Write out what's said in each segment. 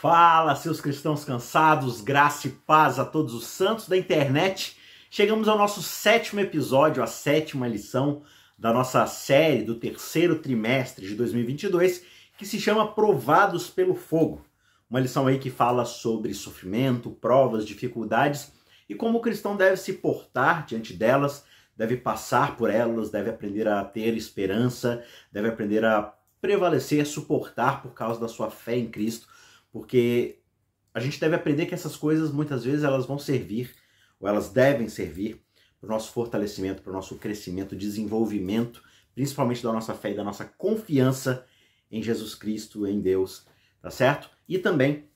Fala, seus cristãos cansados, graça e paz a todos os santos da internet. Chegamos ao nosso sétimo episódio, a sétima lição da nossa série do terceiro trimestre de 2022, que se chama Provados pelo Fogo. Uma lição aí que fala sobre sofrimento, provas, dificuldades e como o cristão deve se portar diante delas, deve passar por elas, deve aprender a ter esperança, deve aprender a prevalecer, suportar por causa da sua fé em Cristo porque a gente deve aprender que essas coisas muitas vezes elas vão servir, ou elas devem servir para o nosso fortalecimento, para o nosso crescimento, desenvolvimento, principalmente da nossa fé e da nossa confiança em Jesus Cristo, em Deus, tá certo? E também,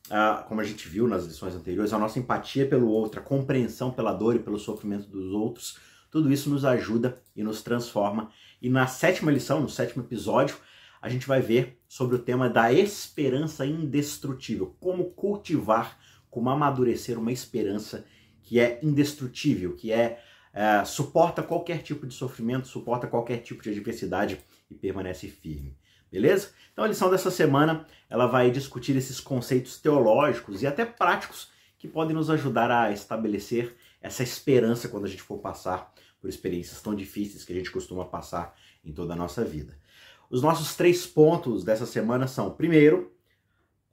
como a gente viu nas lições anteriores, a nossa empatia pelo outro, a compreensão pela dor e pelo sofrimento dos outros, tudo isso nos ajuda e nos transforma. E na sétima lição, no sétimo episódio, a gente vai ver sobre o tema da esperança indestrutível. Como cultivar, como amadurecer uma esperança que é indestrutível, que é, é suporta qualquer tipo de sofrimento, suporta qualquer tipo de adversidade e permanece firme. Beleza? Então a lição dessa semana ela vai discutir esses conceitos teológicos e até práticos que podem nos ajudar a estabelecer essa esperança quando a gente for passar por experiências tão difíceis que a gente costuma passar em toda a nossa vida. Os nossos três pontos dessa semana são: primeiro,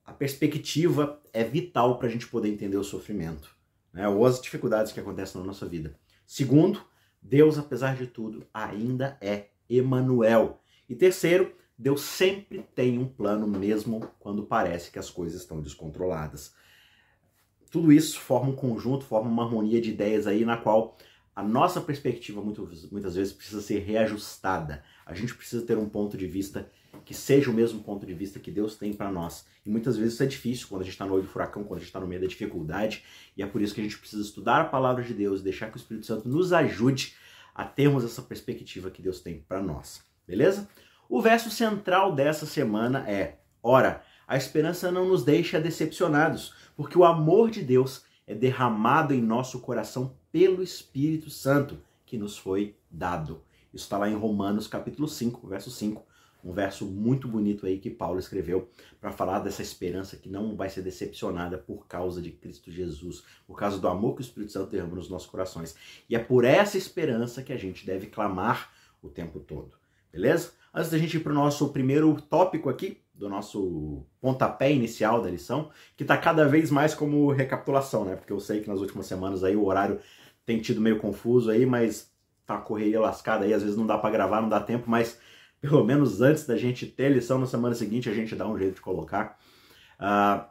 a perspectiva é vital para a gente poder entender o sofrimento, né, ou as dificuldades que acontecem na nossa vida. Segundo, Deus, apesar de tudo, ainda é Emanuel. E terceiro, Deus sempre tem um plano mesmo quando parece que as coisas estão descontroladas. Tudo isso forma um conjunto, forma uma harmonia de ideias aí na qual a nossa perspectiva muitas, vezes precisa ser reajustada. A gente precisa ter um ponto de vista que seja o mesmo ponto de vista que Deus tem para nós. E muitas vezes isso é difícil quando a gente está no olho do furacão, quando a gente está no meio da dificuldade. E é por isso que a gente precisa estudar a palavra de Deus, deixar que o Espírito Santo nos ajude a termos essa perspectiva que Deus tem para nós. Beleza? O verso central dessa semana é: Ora, a esperança não nos deixa decepcionados, porque o amor de Deus é derramado em nosso coração pelo Espírito Santo que nos foi dado. Isso está lá em Romanos capítulo 5, verso 5. Um verso muito bonito aí que Paulo escreveu para falar dessa esperança que não vai ser decepcionada por causa de Cristo Jesus, por causa do amor que o Espírito Santo derrama nos nossos corações. E é por essa esperança que a gente deve clamar o tempo todo. Beleza? Antes da gente ir para o nosso primeiro tópico aqui, do nosso pontapé inicial da lição, que está cada vez mais como recapitulação, né? Porque eu sei que nas últimas semanas aí o horário tem tido meio confuso aí, mas tá uma correria lascada aí, às vezes não dá para gravar, não dá tempo, mas pelo menos antes da gente ter lição na semana seguinte, a gente dá um jeito de colocar. Uh,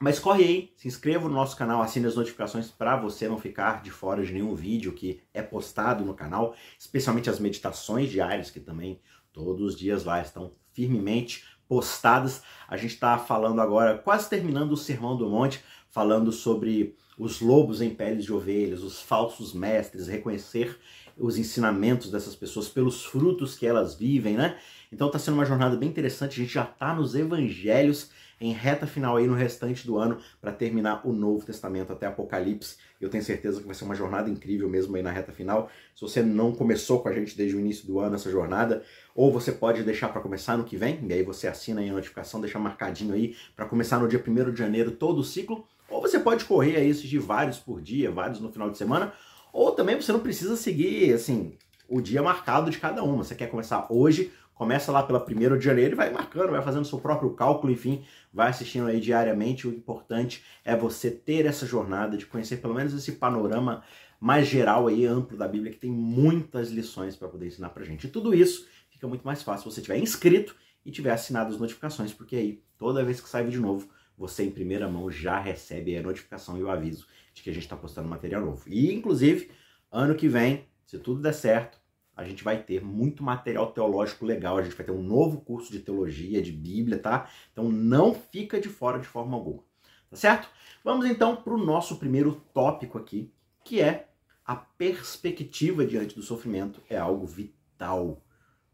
mas corre aí, se inscreva no nosso canal, assine as notificações para você não ficar de fora de nenhum vídeo que é postado no canal, especialmente as meditações diárias que também todos os dias lá estão firmemente postadas. A gente está falando agora, quase terminando o Sermão do Monte, falando sobre os lobos em peles de ovelhas, os falsos mestres, reconhecer os ensinamentos dessas pessoas pelos frutos que elas vivem, né? Então está sendo uma jornada bem interessante. A gente já está nos evangelhos em reta final aí no restante do ano para terminar o Novo Testamento até Apocalipse. Eu tenho certeza que vai ser uma jornada incrível mesmo aí na reta final. Se você não começou com a gente desde o início do ano essa jornada, ou você pode deixar para começar no que vem, e aí você assina aí a notificação, deixa marcadinho aí para começar no dia 1 de janeiro todo o ciclo, ou você pode correr aí de vários por dia, vários no final de semana, ou também você não precisa seguir assim o dia marcado de cada uma. Você quer começar hoje, Começa lá pela 1 de janeiro e vai marcando, vai fazendo seu próprio cálculo, enfim, vai assistindo aí diariamente. O importante é você ter essa jornada de conhecer pelo menos esse panorama mais geral aí, amplo da Bíblia, que tem muitas lições para poder ensinar pra gente. E tudo isso fica muito mais fácil se você tiver inscrito e tiver assinado as notificações, porque aí toda vez que sai vídeo novo, você em primeira mão já recebe a notificação e o aviso de que a gente está postando material novo. E inclusive, ano que vem, se tudo der certo, a gente vai ter muito material teológico legal, a gente vai ter um novo curso de teologia, de Bíblia, tá? Então não fica de fora de forma alguma, tá certo? Vamos então para o nosso primeiro tópico aqui, que é a perspectiva diante do sofrimento é algo vital.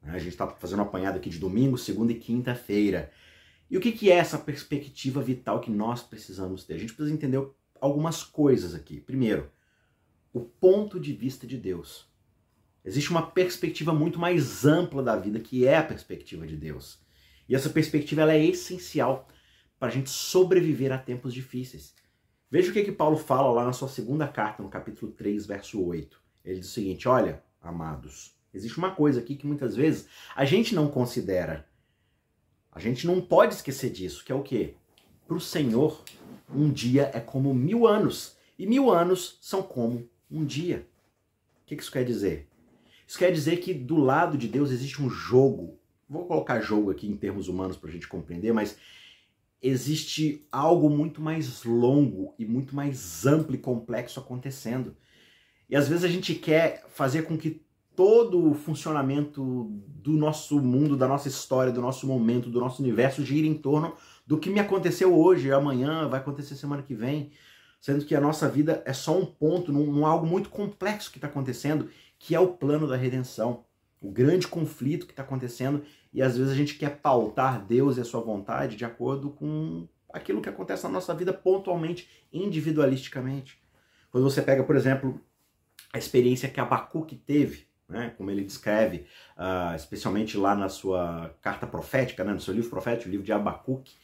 Né? A gente está fazendo um apanhado aqui de domingo, segunda e quinta-feira. E o que, que é essa perspectiva vital que nós precisamos ter? A gente precisa entender algumas coisas aqui. Primeiro, o ponto de vista de Deus. Existe uma perspectiva muito mais ampla da vida, que é a perspectiva de Deus. E essa perspectiva ela é essencial para a gente sobreviver a tempos difíceis. Veja o que, que Paulo fala lá na sua segunda carta, no capítulo 3, verso 8. Ele diz o seguinte: Olha, amados, existe uma coisa aqui que muitas vezes a gente não considera. A gente não pode esquecer disso, que é o quê? Para o Senhor, um dia é como mil anos, e mil anos são como um dia. O que isso quer dizer? Isso quer dizer que do lado de Deus existe um jogo. Vou colocar jogo aqui em termos humanos para a gente compreender, mas existe algo muito mais longo e muito mais amplo e complexo acontecendo. E às vezes a gente quer fazer com que todo o funcionamento do nosso mundo, da nossa história, do nosso momento, do nosso universo gire em torno do que me aconteceu hoje, amanhã, vai acontecer semana que vem, sendo que a nossa vida é só um ponto, num, num algo muito complexo que está acontecendo, que é o plano da redenção, o grande conflito que está acontecendo, e às vezes a gente quer pautar Deus e a sua vontade de acordo com aquilo que acontece na nossa vida pontualmente, individualisticamente. Quando você pega, por exemplo, a experiência que Abacuque teve, né, como ele descreve, uh, especialmente lá na sua carta profética, né, no seu livro profético, o livro de Abacuque,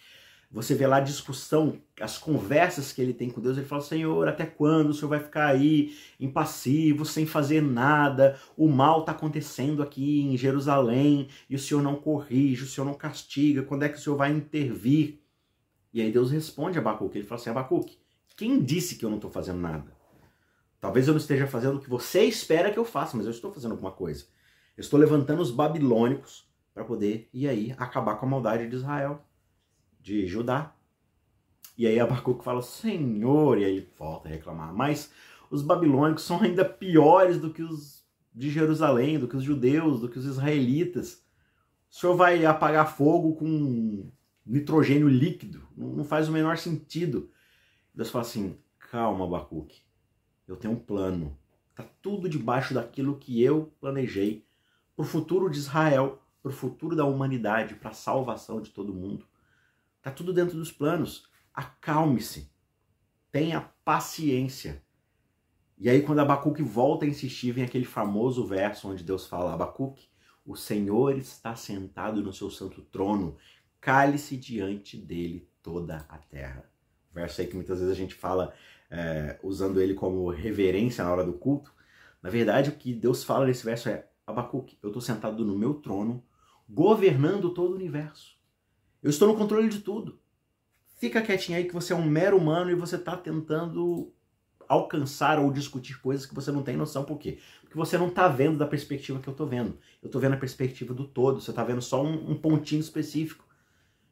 você vê lá a discussão, as conversas que ele tem com Deus. Ele fala: Senhor, até quando o Senhor vai ficar aí impassivo, sem fazer nada? O mal está acontecendo aqui em Jerusalém e o Senhor não corrige, o Senhor não castiga. Quando é que o Senhor vai intervir? E aí Deus responde a Abacuque. Ele fala assim: Abacuque, quem disse que eu não estou fazendo nada? Talvez eu não esteja fazendo o que você espera que eu faça, mas eu estou fazendo alguma coisa. Eu estou levantando os babilônicos para poder, e aí, acabar com a maldade de Israel de Judá. E aí Abacuque fala, Senhor, e aí volta a reclamar. Mas os babilônicos são ainda piores do que os de Jerusalém, do que os judeus, do que os israelitas. O senhor vai apagar fogo com nitrogênio líquido. Não faz o menor sentido. Deus fala assim, calma, Abacuque. Eu tenho um plano. Está tudo debaixo daquilo que eu planejei para o futuro de Israel, para o futuro da humanidade, para a salvação de todo mundo. Está tudo dentro dos planos. Acalme-se. Tenha paciência. E aí, quando Abacuque volta a insistir, vem aquele famoso verso onde Deus fala: Abacuque, o Senhor está sentado no seu santo trono, cale-se diante dele toda a terra. Verso aí que muitas vezes a gente fala é, usando ele como reverência na hora do culto. Na verdade, o que Deus fala nesse verso é: Abacuque, eu estou sentado no meu trono, governando todo o universo. Eu estou no controle de tudo. Fica quietinho aí que você é um mero humano e você está tentando alcançar ou discutir coisas que você não tem noção. Por quê? Porque você não está vendo da perspectiva que eu estou vendo. Eu estou vendo a perspectiva do todo. Você está vendo só um, um, pontinho específico.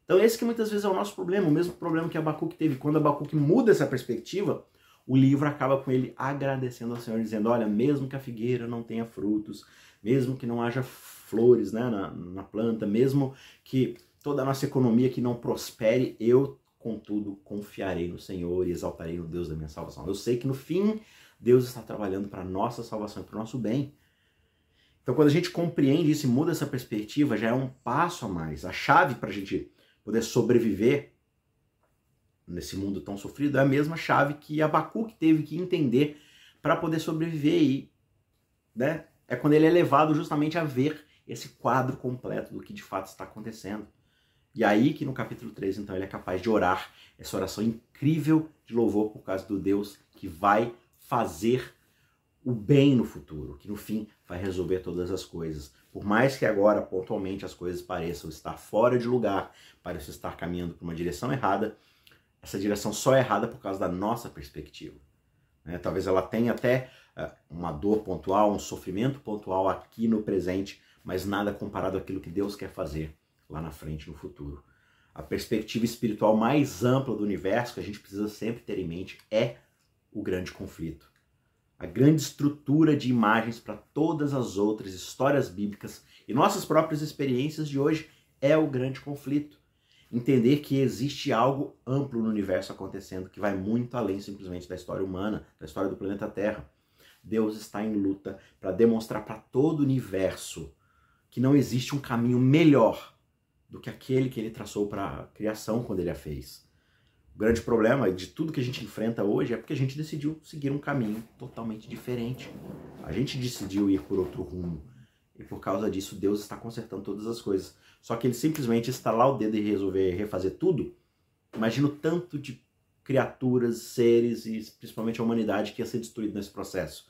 Então esse que muitas vezes é o nosso problema. O mesmo problema que Abacuque teve. Quando Abacuque muda essa perspectiva, o livro acaba com ele agradecendo ao Senhor, dizendo, olha, mesmo que a figueira não tenha frutos, mesmo que não haja flores né, na, na planta, mesmo que toda a nossa economia que não prospere, eu, contudo, confiarei no Senhor e exaltarei no Deus da minha salvação. Eu sei que no fim, Deus está trabalhando para a nossa salvação e para o nosso bem. Então, quando a gente compreende isso e muda essa perspectiva, já é um passo a mais. A chave para a gente poder sobreviver nesse mundo tão sofrido é a mesma chave que Abacuque teve que entender para poder sobreviver. E né, é quando ele é levado justamente a ver esse quadro completo do que de fato está acontecendo. E aí que no capítulo 3, então, ele é capaz de orar essa oração incrível de louvor por causa do Deus que vai fazer o bem no futuro, que no fim vai resolver todas as coisas. Por mais que agora, pontualmente, as coisas pareçam estar fora de lugar, pareçam estar caminhando para uma direção errada, essa direção só é errada por causa da nossa perspectiva. Né? Talvez ela tenha até uh, uma dor pontual, um sofrimento pontual aqui no presente, mas nada comparado àquilo que Deus quer fazer lá na frente, no futuro. A perspectiva espiritual mais ampla do universo que a gente precisa sempre ter em mente é o grande conflito. A grande estrutura de imagens para todas as outras histórias bíblicas e nossas próprias experiências de hoje é o grande conflito. Entender que existe algo amplo no universo acontecendo que vai muito além simplesmente da história humana, da história do planeta Terra. Deus está em luta para demonstrar para todo o universo que não existe um caminho melhor do que aquele que ele traçou para a criação quando ele a fez. O grande problema de tudo que a gente enfrenta hoje é porque a gente decidiu seguir um caminho totalmente diferente. A gente decidiu ir por outro rumo. E por causa disso, Deus está consertando todas as coisas. Só que ele simplesmente estalar o dedo e resolver refazer tudo, Imagina o tanto de criaturas, seres e principalmente a humanidade que ia ser destruído nesse processo.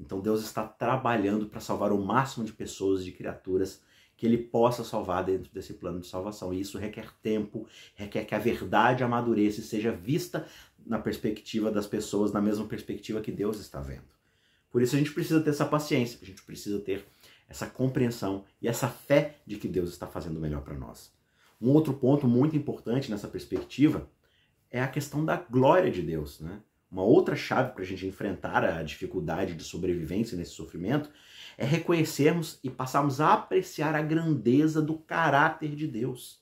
Então Deus está trabalhando para salvar o máximo de pessoas, de criaturas que ele possa salvar dentro desse plano de salvação. E isso requer tempo, requer que a verdade amadureça e seja vista na perspectiva das pessoas, na mesma perspectiva que Deus está vendo. Por isso a gente precisa ter essa paciência, a gente precisa ter essa compreensão e essa fé de que Deus está fazendo o melhor para nós. Um outro ponto muito importante nessa perspectiva é a questão da glória de Deus. Né? Uma outra chave para a gente enfrentar a dificuldade de sobrevivência nesse sofrimento é reconhecermos e passarmos a apreciar a grandeza do caráter de Deus.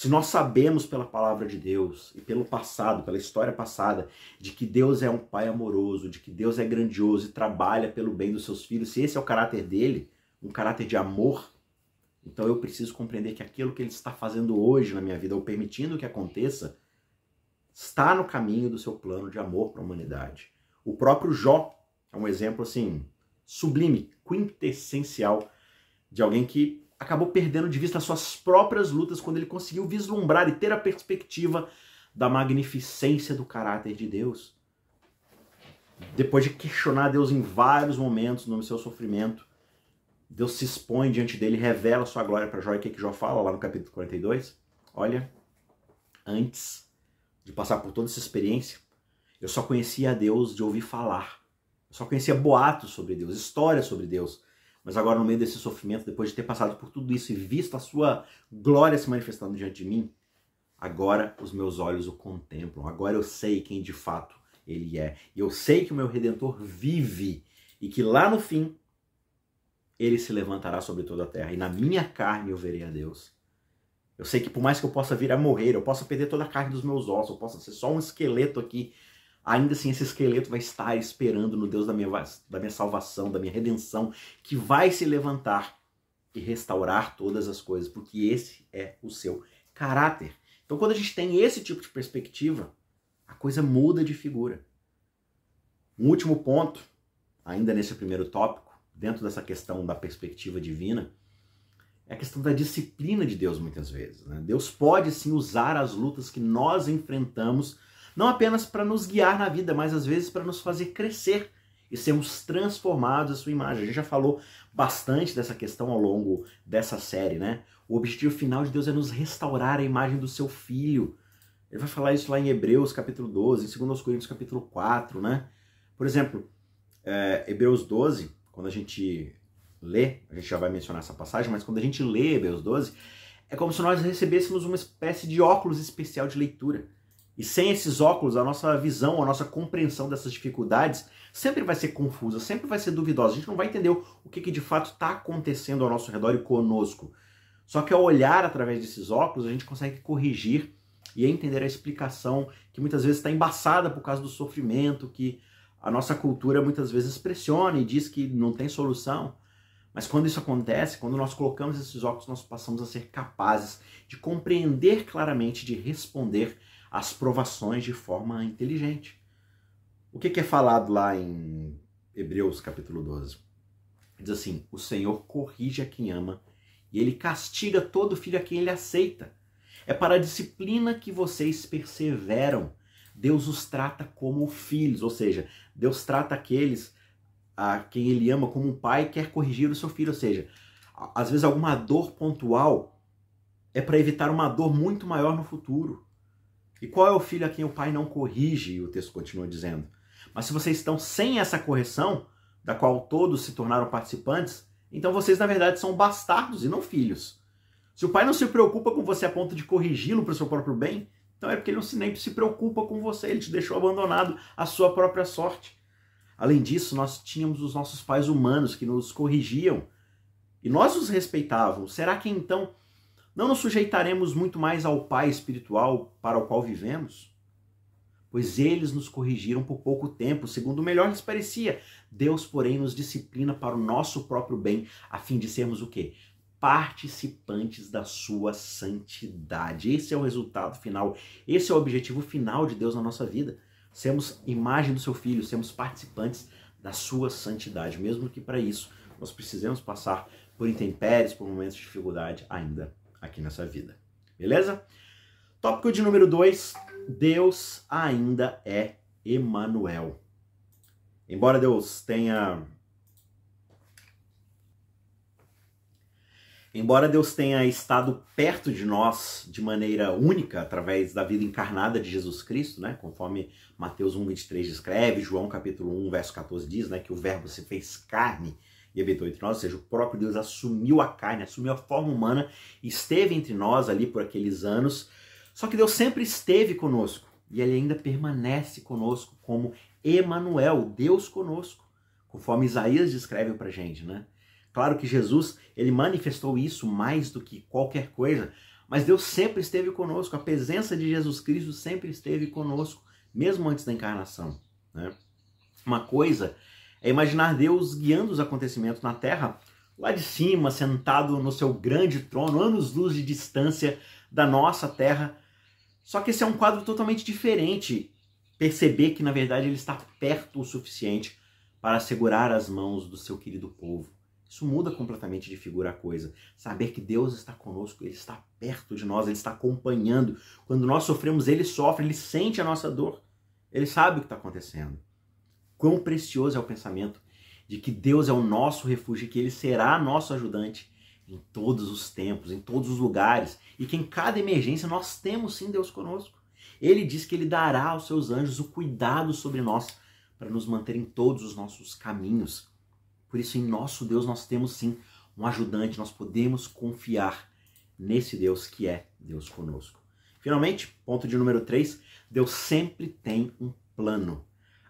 Se nós sabemos pela palavra de Deus e pelo passado, pela história passada, de que Deus é um pai amoroso, de que Deus é grandioso e trabalha pelo bem dos seus filhos, se esse é o caráter dele, um caráter de amor, então eu preciso compreender que aquilo que ele está fazendo hoje na minha vida, ou permitindo que aconteça, está no caminho do seu plano de amor para a humanidade. O próprio Jó é um exemplo assim sublime, quintessencial de alguém que acabou perdendo de vista as suas próprias lutas quando ele conseguiu vislumbrar e ter a perspectiva da magnificência do caráter de Deus. Depois de questionar Deus em vários momentos no seu sofrimento, Deus se expõe diante dele, revela sua glória para Jó. E o que, que Jó fala lá no capítulo 42? Olha, antes de passar por toda essa experiência, eu só conhecia a Deus de ouvir falar. Eu só conhecia boatos sobre Deus, histórias sobre Deus. Mas agora, no meio desse sofrimento, depois de ter passado por tudo isso e visto a sua glória se manifestando diante de mim, agora os meus olhos o contemplam. Agora eu sei quem de fato ele é. E eu sei que o meu redentor vive e que lá no fim ele se levantará sobre toda a terra. E na minha carne eu verei a Deus. Eu sei que por mais que eu possa vir a morrer, eu possa perder toda a carne dos meus ossos, eu possa ser só um esqueleto aqui, ainda assim esse esqueleto vai estar esperando no Deus da minha, da minha salvação, da minha redenção, que vai se levantar e restaurar todas as coisas, porque esse é o seu caráter. Então, quando a gente tem esse tipo de perspectiva, a coisa muda de figura. Um último ponto, ainda nesse primeiro tópico, dentro dessa questão da perspectiva divina, é a questão da disciplina de Deus muitas vezes. Né? Deus pode sim usar as lutas que nós enfrentamos, não apenas para nos guiar na vida, mas às vezes para nos fazer crescer e sermos transformados à sua imagem. A gente já falou bastante dessa questão ao longo dessa série, né? O objetivo final de Deus é nos restaurar a imagem do seu filho. Ele vai falar isso lá em Hebreus capítulo 12, em 2 Coríntios capítulo 4, né? Por exemplo, é, Hebreus 12, quando a gente lê, a gente já vai mencionar essa passagem, mas quando a gente lê Hebreus 12, é como se nós recebêssemos uma espécie de óculos especial de leitura. E sem esses óculos, a nossa visão, a nossa compreensão dessas dificuldades sempre vai ser confusa, sempre vai ser duvidosa. A gente não vai entender o que, que de fato está acontecendo ao nosso redor e conosco. Só que ao olhar através desses óculos, a gente consegue corrigir e entender a explicação que muitas vezes está embaçada por causa do sofrimento, que a nossa cultura muitas vezes pressiona e diz que não tem solução. Mas quando isso acontece, quando nós colocamos esses óculos, nós passamos a ser capazes de compreender claramente, de responder às provações de forma inteligente. O que é falado lá em Hebreus capítulo 12? Diz assim: O Senhor corrige a quem ama e ele castiga todo filho a quem ele aceita. É para a disciplina que vocês perseveram. Deus os trata como filhos, ou seja, Deus trata aqueles a quem ele ama como um pai quer corrigir o seu filho. Ou seja, às vezes alguma dor pontual é para evitar uma dor muito maior no futuro. E qual é o filho a quem o pai não corrige? O texto continua dizendo. Mas se vocês estão sem essa correção, da qual todos se tornaram participantes, então vocês na verdade são bastardos e não filhos. Se o pai não se preocupa com você a ponto de corrigi-lo para o seu próprio bem, então é porque ele não se nem se preocupa com você, ele te deixou abandonado à sua própria sorte. Além disso, nós tínhamos os nossos pais humanos que nos corrigiam e nós os respeitávamos. Será que então não nos sujeitaremos muito mais ao Pai espiritual para o qual vivemos? Pois eles nos corrigiram por pouco tempo, segundo o melhor lhes parecia. Deus, porém, nos disciplina para o nosso próprio bem, a fim de sermos o quê? Participantes da sua santidade. Esse é o resultado final, esse é o objetivo final de Deus na nossa vida sermos imagem do seu filho, sermos participantes da sua santidade, mesmo que para isso nós precisemos passar por intempéries, por momentos de dificuldade ainda aqui nessa vida. Beleza? Tópico de número 2: Deus ainda é Emanuel. Embora Deus tenha Embora Deus tenha estado perto de nós de maneira única através da vida encarnada de Jesus Cristo, né, conforme Mateus 1:23 descreve, João capítulo 1, verso 14 diz, né, que o verbo se fez carne e habitou entre nós, ou seja, o próprio Deus assumiu a carne, assumiu a forma humana, esteve entre nós ali por aqueles anos. Só que Deus sempre esteve conosco e ele ainda permanece conosco como Emanuel, Deus conosco, conforme Isaías descreve pra gente, né? Claro que Jesus, ele manifestou isso mais do que qualquer coisa, mas Deus sempre esteve conosco, a presença de Jesus Cristo sempre esteve conosco, mesmo antes da encarnação. Né? Uma coisa é imaginar Deus guiando os acontecimentos na Terra, lá de cima, sentado no seu grande trono, anos-luz de distância da nossa Terra. Só que esse é um quadro totalmente diferente. Perceber que, na verdade, ele está perto o suficiente para segurar as mãos do seu querido povo. Isso muda completamente de figura a coisa. Saber que Deus está conosco, Ele está perto de nós, Ele está acompanhando. Quando nós sofremos, Ele sofre, Ele sente a nossa dor. Ele sabe o que está acontecendo. Quão precioso é o pensamento de que Deus é o nosso refúgio que Ele será nosso ajudante em todos os tempos, em todos os lugares, e que em cada emergência nós temos sim Deus conosco. Ele diz que Ele dará aos seus anjos o cuidado sobre nós para nos manter em todos os nossos caminhos. Por isso, em nosso Deus, nós temos sim um ajudante, nós podemos confiar nesse Deus que é Deus conosco. Finalmente, ponto de número 3, Deus sempre tem um plano.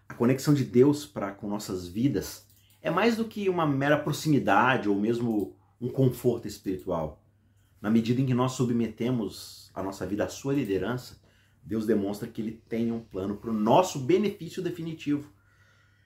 A conexão de Deus para com nossas vidas é mais do que uma mera proximidade ou mesmo um conforto espiritual. Na medida em que nós submetemos a nossa vida à sua liderança, Deus demonstra que ele tem um plano para o nosso benefício definitivo.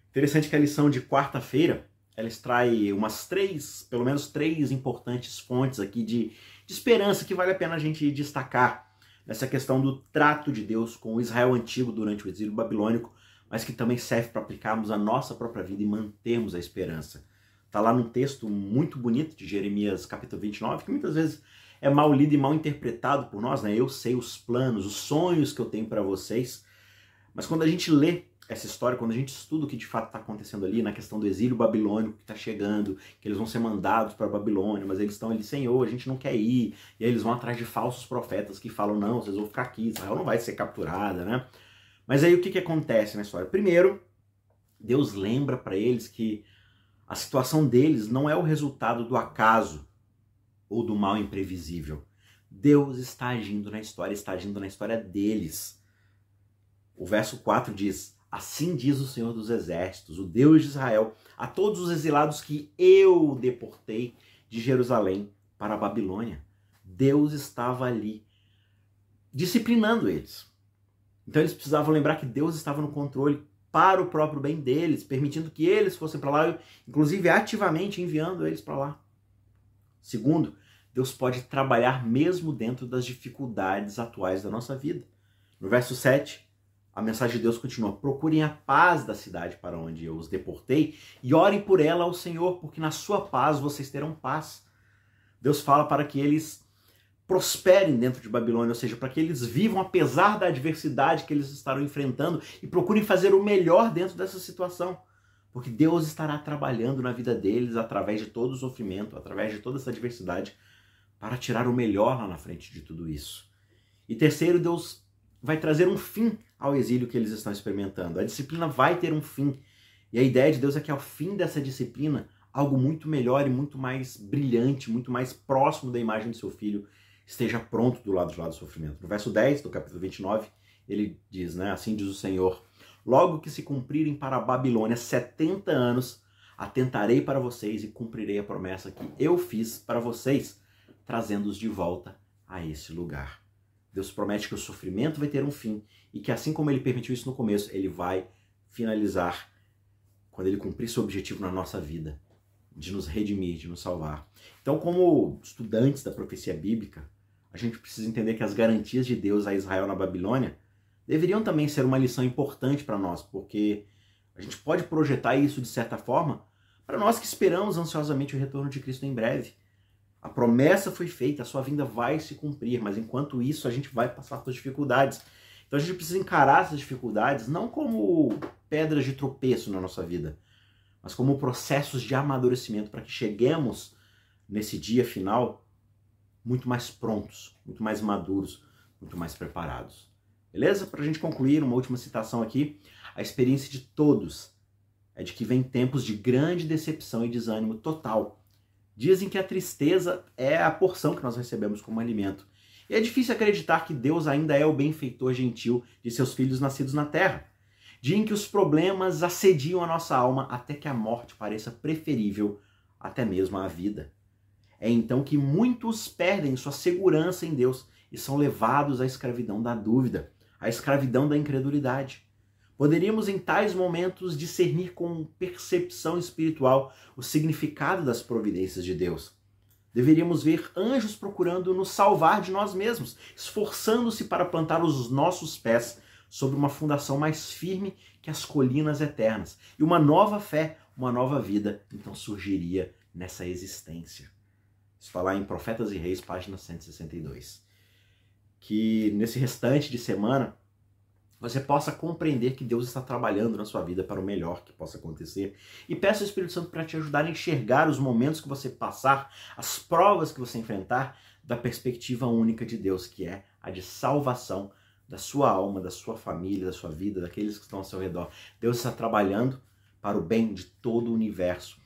Interessante que a lição de quarta-feira ela extrai umas três, pelo menos três importantes fontes aqui de, de esperança que vale a pena a gente destacar nessa questão do trato de Deus com o Israel antigo durante o exílio babilônico, mas que também serve para aplicarmos a nossa própria vida e mantermos a esperança. Está lá num texto muito bonito de Jeremias capítulo 29, que muitas vezes é mal lido e mal interpretado por nós, né? Eu sei os planos, os sonhos que eu tenho para vocês, mas quando a gente lê essa história, quando a gente estuda o que de fato está acontecendo ali, na questão do exílio babilônico que está chegando, que eles vão ser mandados para a Babilônia, mas eles estão ali, Senhor, a gente não quer ir, e aí eles vão atrás de falsos profetas que falam, não, vocês vão ficar aqui, Israel não vai ser capturada, né? Mas aí o que, que acontece na história? Primeiro, Deus lembra para eles que a situação deles não é o resultado do acaso ou do mal imprevisível. Deus está agindo na história, está agindo na história deles. O verso 4 diz: Assim diz o Senhor dos Exércitos, o Deus de Israel, a todos os exilados que eu deportei de Jerusalém para a Babilônia. Deus estava ali disciplinando eles. Então eles precisavam lembrar que Deus estava no controle para o próprio bem deles, permitindo que eles fossem para lá, inclusive ativamente enviando eles para lá. Segundo, Deus pode trabalhar mesmo dentro das dificuldades atuais da nossa vida. No verso 7, a mensagem de Deus continua: procurem a paz da cidade para onde eu os deportei e orem por ela ao Senhor, porque na sua paz vocês terão paz. Deus fala para que eles prosperem dentro de Babilônia, ou seja, para que eles vivam apesar da adversidade que eles estarão enfrentando e procurem fazer o melhor dentro dessa situação. Porque Deus estará trabalhando na vida deles através de todo o sofrimento, através de toda essa adversidade, para tirar o melhor lá na frente de tudo isso. E terceiro, Deus vai trazer um fim ao exílio que eles estão experimentando. A disciplina vai ter um fim. E a ideia de Deus é que ao fim dessa disciplina, algo muito melhor e muito mais brilhante, muito mais próximo da imagem do seu filho esteja pronto do lado de lá do sofrimento. No verso 10 do capítulo 29, ele diz, né, assim diz o Senhor: Logo que se cumprirem para a Babilônia 70 anos, atentarei para vocês e cumprirei a promessa que eu fiz para vocês, trazendo-os de volta a esse lugar. Deus promete que o sofrimento vai ter um fim e que assim como ele permitiu isso no começo, ele vai finalizar quando ele cumprir seu objetivo na nossa vida, de nos redimir, de nos salvar. Então, como estudantes da profecia bíblica, a gente precisa entender que as garantias de Deus a Israel na Babilônia deveriam também ser uma lição importante para nós, porque a gente pode projetar isso de certa forma para nós que esperamos ansiosamente o retorno de Cristo em breve. A promessa foi feita, a sua vinda vai se cumprir, mas enquanto isso a gente vai passar por dificuldades. Então a gente precisa encarar essas dificuldades não como pedras de tropeço na nossa vida, mas como processos de amadurecimento para que cheguemos nesse dia final muito mais prontos, muito mais maduros, muito mais preparados. Beleza? Para a gente concluir, uma última citação aqui. A experiência de todos é de que vem tempos de grande decepção e desânimo total. Dizem que a tristeza é a porção que nós recebemos como alimento. E é difícil acreditar que Deus ainda é o benfeitor gentil de seus filhos nascidos na terra. Dia em que os problemas assediam a nossa alma até que a morte pareça preferível até mesmo à vida. É então que muitos perdem sua segurança em Deus e são levados à escravidão da dúvida, à escravidão da incredulidade. Poderíamos em tais momentos discernir com percepção espiritual o significado das providências de Deus. Deveríamos ver anjos procurando nos salvar de nós mesmos, esforçando-se para plantar os nossos pés sobre uma fundação mais firme que as colinas eternas. E uma nova fé, uma nova vida, então surgiria nessa existência. Isso está lá em Profetas e Reis, página 162. Que nesse restante de semana você possa compreender que Deus está trabalhando na sua vida para o melhor que possa acontecer. E peça ao Espírito Santo para te ajudar a enxergar os momentos que você passar, as provas que você enfrentar, da perspectiva única de Deus, que é a de salvação da sua alma, da sua família, da sua vida, daqueles que estão ao seu redor. Deus está trabalhando para o bem de todo o universo.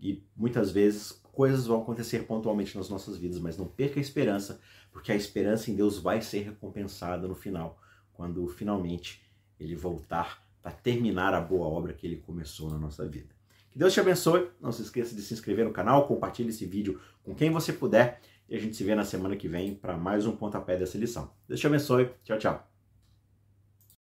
E muitas vezes coisas vão acontecer pontualmente nas nossas vidas, mas não perca a esperança, porque a esperança em Deus vai ser recompensada no final quando finalmente ele voltar para terminar a boa obra que ele começou na nossa vida. Que Deus te abençoe. Não se esqueça de se inscrever no canal, compartilhe esse vídeo com quem você puder e a gente se vê na semana que vem para mais um pontapé dessa lição. Deus te abençoe. Tchau, tchau.